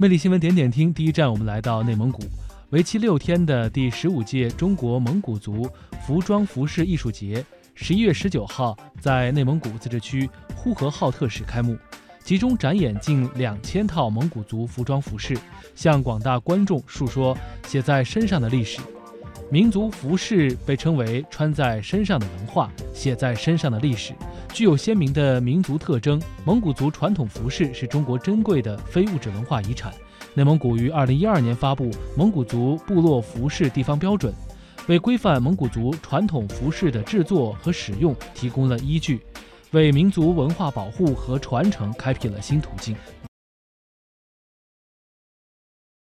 魅力新闻点点听，第一站我们来到内蒙古，为期六天的第十五届中国蒙古族服装服饰艺术节，十一月十九号在内蒙古自治区呼和浩特市开幕，集中展演近两千套蒙古族服装服饰，向广大观众述说写在身上的历史。民族服饰被称为穿在身上的文化，写在身上的历史，具有鲜明的民族特征。蒙古族传统服饰是中国珍贵的非物质文化遗产。内蒙古于二零一二年发布《蒙古族部落服饰地方标准》，为规范蒙古族传统服饰的制作和使用提供了依据，为民族文化保护和传承开辟了新途径。